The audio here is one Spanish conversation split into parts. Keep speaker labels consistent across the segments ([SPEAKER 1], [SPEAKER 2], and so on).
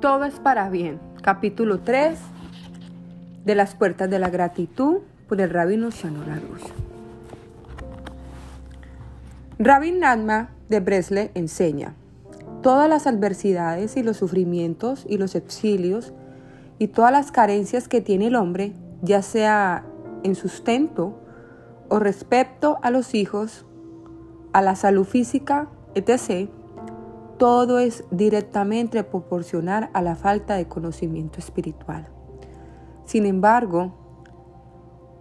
[SPEAKER 1] Todo es para bien. Capítulo 3 de las puertas de la gratitud por el rabino Shannon Larush. Rabin Nadma de Bresle enseña, todas las adversidades y los sufrimientos y los exilios y todas las carencias que tiene el hombre, ya sea en sustento o respecto a los hijos, a la salud física, etc., todo es directamente proporcional a la falta de conocimiento espiritual. Sin embargo,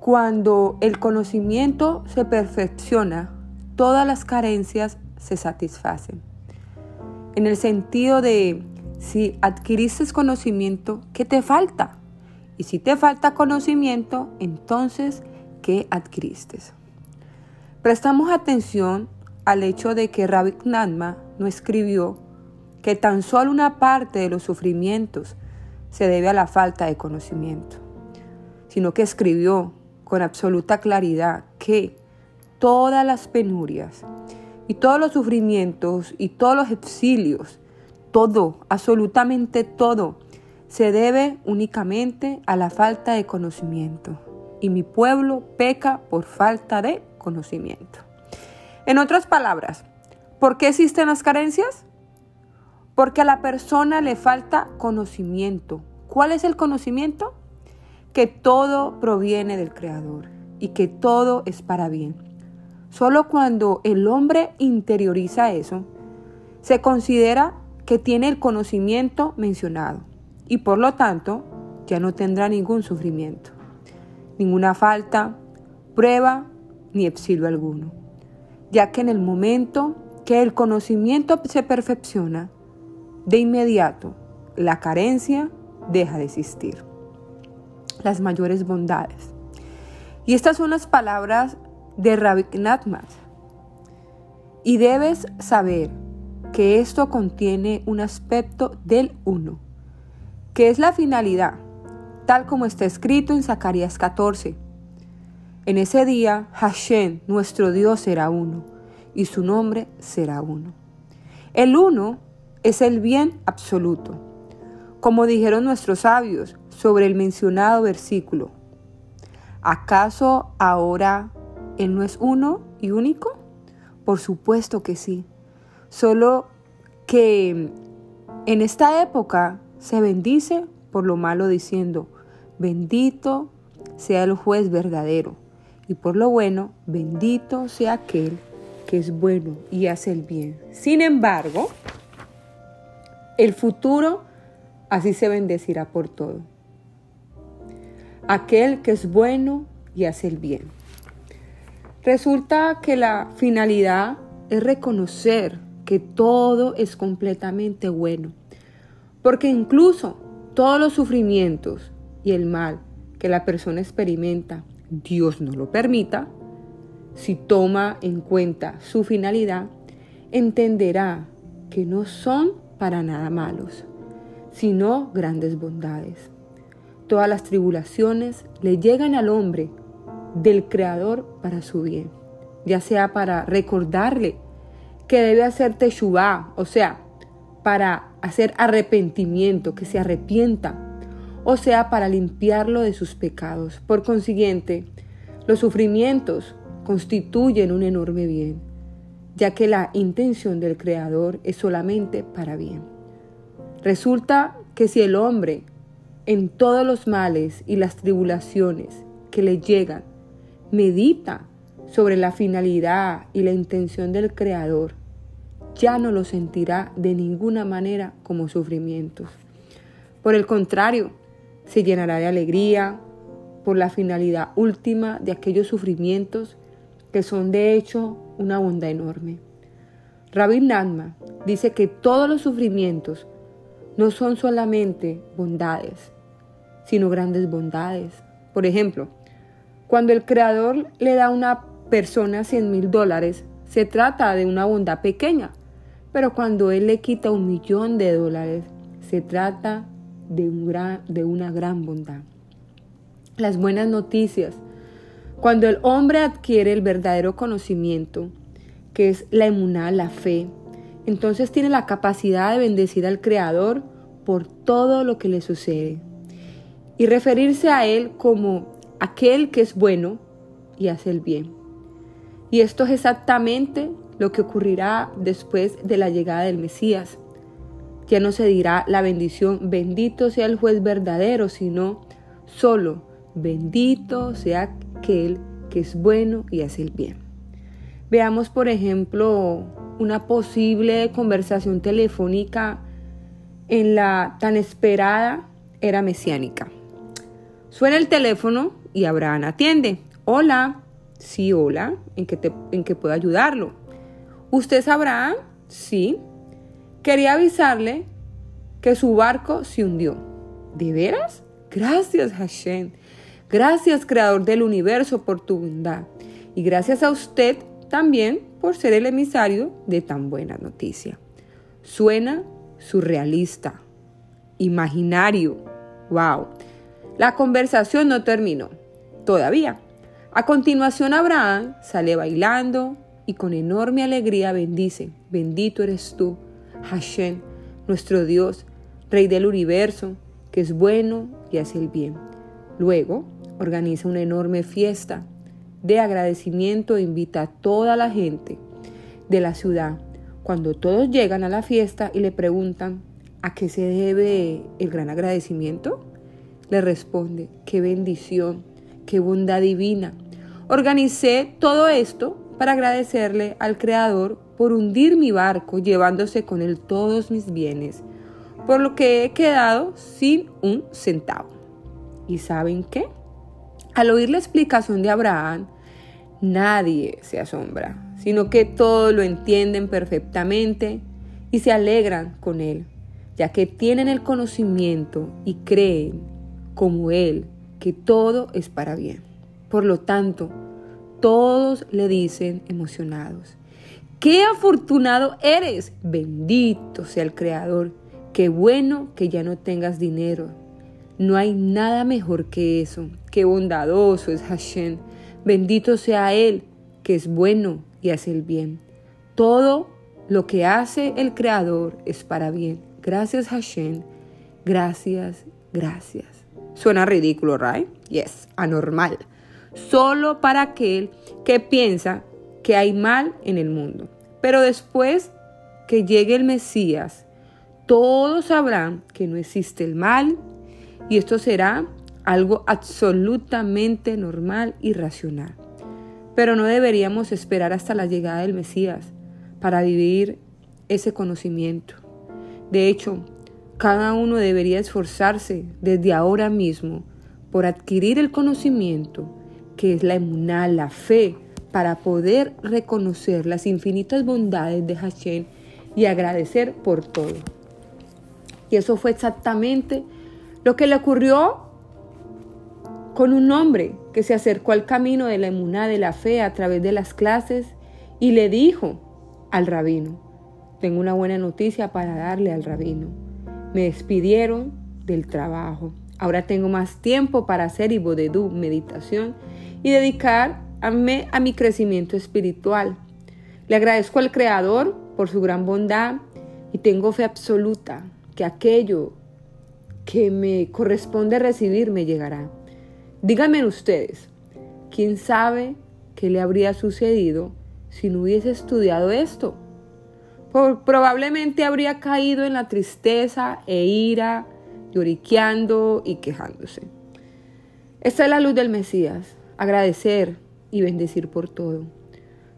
[SPEAKER 1] cuando el conocimiento se perfecciona, todas las carencias se satisfacen. En el sentido de, si adquiriste conocimiento, ¿qué te falta? Y si te falta conocimiento, entonces, ¿qué adquiriste? Prestamos atención al hecho de que Rabbi no escribió que tan solo una parte de los sufrimientos se debe a la falta de conocimiento, sino que escribió con absoluta claridad que todas las penurias y todos los sufrimientos y todos los exilios, todo, absolutamente todo, se debe únicamente a la falta de conocimiento. Y mi pueblo peca por falta de conocimiento. En otras palabras, ¿Por qué existen las carencias? Porque a la persona le falta conocimiento. ¿Cuál es el conocimiento? Que todo proviene del Creador y que todo es para bien. Solo cuando el hombre interioriza eso, se considera que tiene el conocimiento mencionado y por lo tanto ya no tendrá ningún sufrimiento, ninguna falta, prueba ni exilio alguno, ya que en el momento que el conocimiento se perfecciona, de inmediato la carencia deja de existir. Las mayores bondades. Y estas son las palabras de Natmas. Y debes saber que esto contiene un aspecto del uno, que es la finalidad, tal como está escrito en Zacarías 14. En ese día, Hashem, nuestro Dios, será uno y su nombre será uno. El uno es el bien absoluto, como dijeron nuestros sabios sobre el mencionado versículo. ¿Acaso ahora Él no es uno y único? Por supuesto que sí. Solo que en esta época se bendice por lo malo diciendo, bendito sea el juez verdadero, y por lo bueno, bendito sea aquel que es bueno y hace el bien. Sin embargo, el futuro así se bendecirá por todo. Aquel que es bueno y hace el bien. Resulta que la finalidad es reconocer que todo es completamente bueno, porque incluso todos los sufrimientos y el mal que la persona experimenta, Dios no lo permita, si toma en cuenta su finalidad, entenderá que no son para nada malos, sino grandes bondades. Todas las tribulaciones le llegan al hombre del Creador para su bien, ya sea para recordarle que debe hacer teshuvah, o sea, para hacer arrepentimiento, que se arrepienta, o sea, para limpiarlo de sus pecados. Por consiguiente, los sufrimientos constituyen un enorme bien, ya que la intención del Creador es solamente para bien. Resulta que si el hombre, en todos los males y las tribulaciones que le llegan, medita sobre la finalidad y la intención del Creador, ya no lo sentirá de ninguna manera como sufrimientos. Por el contrario, se llenará de alegría por la finalidad última de aquellos sufrimientos que son de hecho una bondad enorme. Rabbi Nadma dice que todos los sufrimientos no son solamente bondades, sino grandes bondades. Por ejemplo, cuando el Creador le da a una persona 100 mil dólares, se trata de una bondad pequeña, pero cuando Él le quita un millón de dólares, se trata de, una gran bondad. Las buenas noticias cuando el hombre adquiere el verdadero conocimiento, que es la emuná, la fe, entonces tiene la capacidad de bendecir al Creador por todo lo que le sucede y referirse a Él como aquel que es bueno y hace el bien. Y esto es exactamente lo que ocurrirá después de la llegada del Mesías. Ya no se dirá la bendición, bendito sea el juez verdadero, sino solo, bendito sea aquel que es bueno y hace el bien. Veamos, por ejemplo, una posible conversación telefónica en la tan esperada era mesiánica. Suena el teléfono y Abraham atiende. Hola. Sí, hola. ¿En qué, ¿En puedo ayudarlo? ¿Usted es Abraham? Sí. Quería avisarle que su barco se hundió. ¿De veras? Gracias, Hashem. Gracias, Creador del universo, por tu bondad. Y gracias a usted también por ser el emisario de tan buena noticia. Suena surrealista, imaginario. ¡Wow! La conversación no terminó, todavía. A continuación Abraham sale bailando y con enorme alegría bendice, bendito eres tú, Hashem, nuestro Dios, Rey del universo, que es bueno y hace el bien. Luego organiza una enorme fiesta de agradecimiento e invita a toda la gente de la ciudad. Cuando todos llegan a la fiesta y le preguntan a qué se debe el gran agradecimiento, le responde, qué bendición, qué bondad divina. Organicé todo esto para agradecerle al Creador por hundir mi barco llevándose con él todos mis bienes, por lo que he quedado sin un centavo. ¿Y saben qué? Al oír la explicación de Abraham, nadie se asombra, sino que todos lo entienden perfectamente y se alegran con él, ya que tienen el conocimiento y creen como Él, que todo es para bien. Por lo tanto, todos le dicen emocionados, qué afortunado eres, bendito sea el Creador, qué bueno que ya no tengas dinero. No hay nada mejor que eso, qué bondadoso es Hashem, bendito sea Él, que es bueno y hace el bien. Todo lo que hace el Creador es para bien. Gracias Hashem, gracias, gracias. Suena ridículo, ¿right? Yes, anormal. Solo para aquel que piensa que hay mal en el mundo. Pero después que llegue el Mesías, todos sabrán que no existe el mal y esto será algo absolutamente normal y racional. Pero no deberíamos esperar hasta la llegada del Mesías para vivir ese conocimiento. De hecho, cada uno debería esforzarse desde ahora mismo por adquirir el conocimiento que es la emuná, la fe, para poder reconocer las infinitas bondades de Hashem y agradecer por todo. Y eso fue exactamente lo que le ocurrió con un hombre que se acercó al camino de la emuná, de la fe, a través de las clases y le dijo al rabino, tengo una buena noticia para darle al rabino me despidieron del trabajo. Ahora tengo más tiempo para hacer ibodedú, meditación, y a mi crecimiento espiritual. Le agradezco al Creador por su gran bondad y tengo fe absoluta que aquello que me corresponde recibir me llegará. Díganme ustedes, ¿quién sabe qué le habría sucedido si no hubiese estudiado esto? probablemente habría caído en la tristeza e ira, lloriqueando y quejándose. Esta es la luz del Mesías, agradecer y bendecir por todo,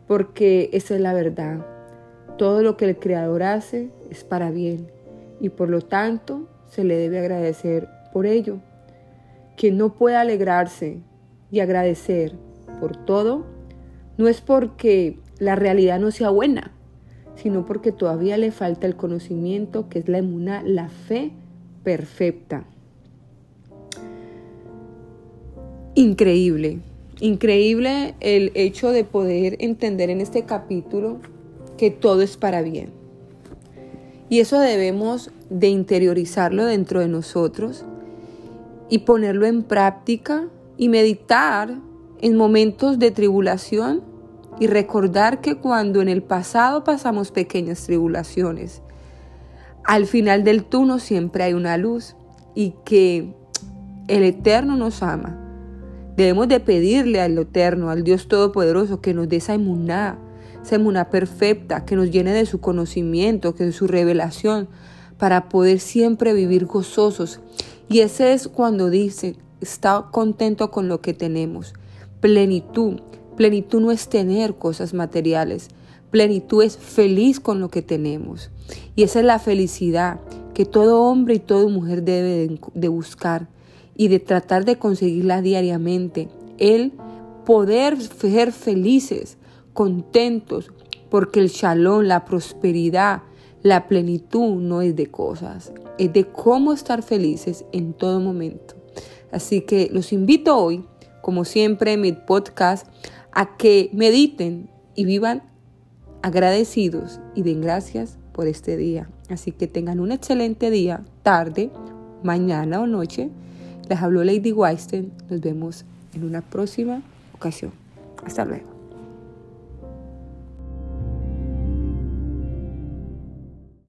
[SPEAKER 1] porque esa es la verdad. Todo lo que el Creador hace es para bien y por lo tanto se le debe agradecer por ello. Quien no puede alegrarse y agradecer por todo, no es porque la realidad no sea buena, sino porque todavía le falta el conocimiento que es la emuna, la fe perfecta. Increíble, increíble el hecho de poder entender en este capítulo que todo es para bien. Y eso debemos de interiorizarlo dentro de nosotros y ponerlo en práctica y meditar en momentos de tribulación y recordar que cuando en el pasado pasamos pequeñas tribulaciones, al final del túnel siempre hay una luz y que el Eterno nos ama. Debemos de pedirle al Eterno, al Dios Todopoderoso, que nos dé esa inmunidad, esa inmunidad perfecta, que nos llene de su conocimiento, que de su revelación, para poder siempre vivir gozosos. Y ese es cuando dice, está contento con lo que tenemos. Plenitud. Plenitud no es tener cosas materiales. Plenitud es feliz con lo que tenemos. Y esa es la felicidad que todo hombre y toda mujer debe de buscar y de tratar de conseguirla diariamente. El poder ser felices, contentos, porque el shalom, la prosperidad, la plenitud no es de cosas, es de cómo estar felices en todo momento. Así que los invito hoy, como siempre en mi podcast, a que mediten y vivan agradecidos y den gracias por este día. Así que tengan un excelente día, tarde, mañana o noche. Les habló Lady Weinstein. Nos vemos en una próxima ocasión. Hasta luego.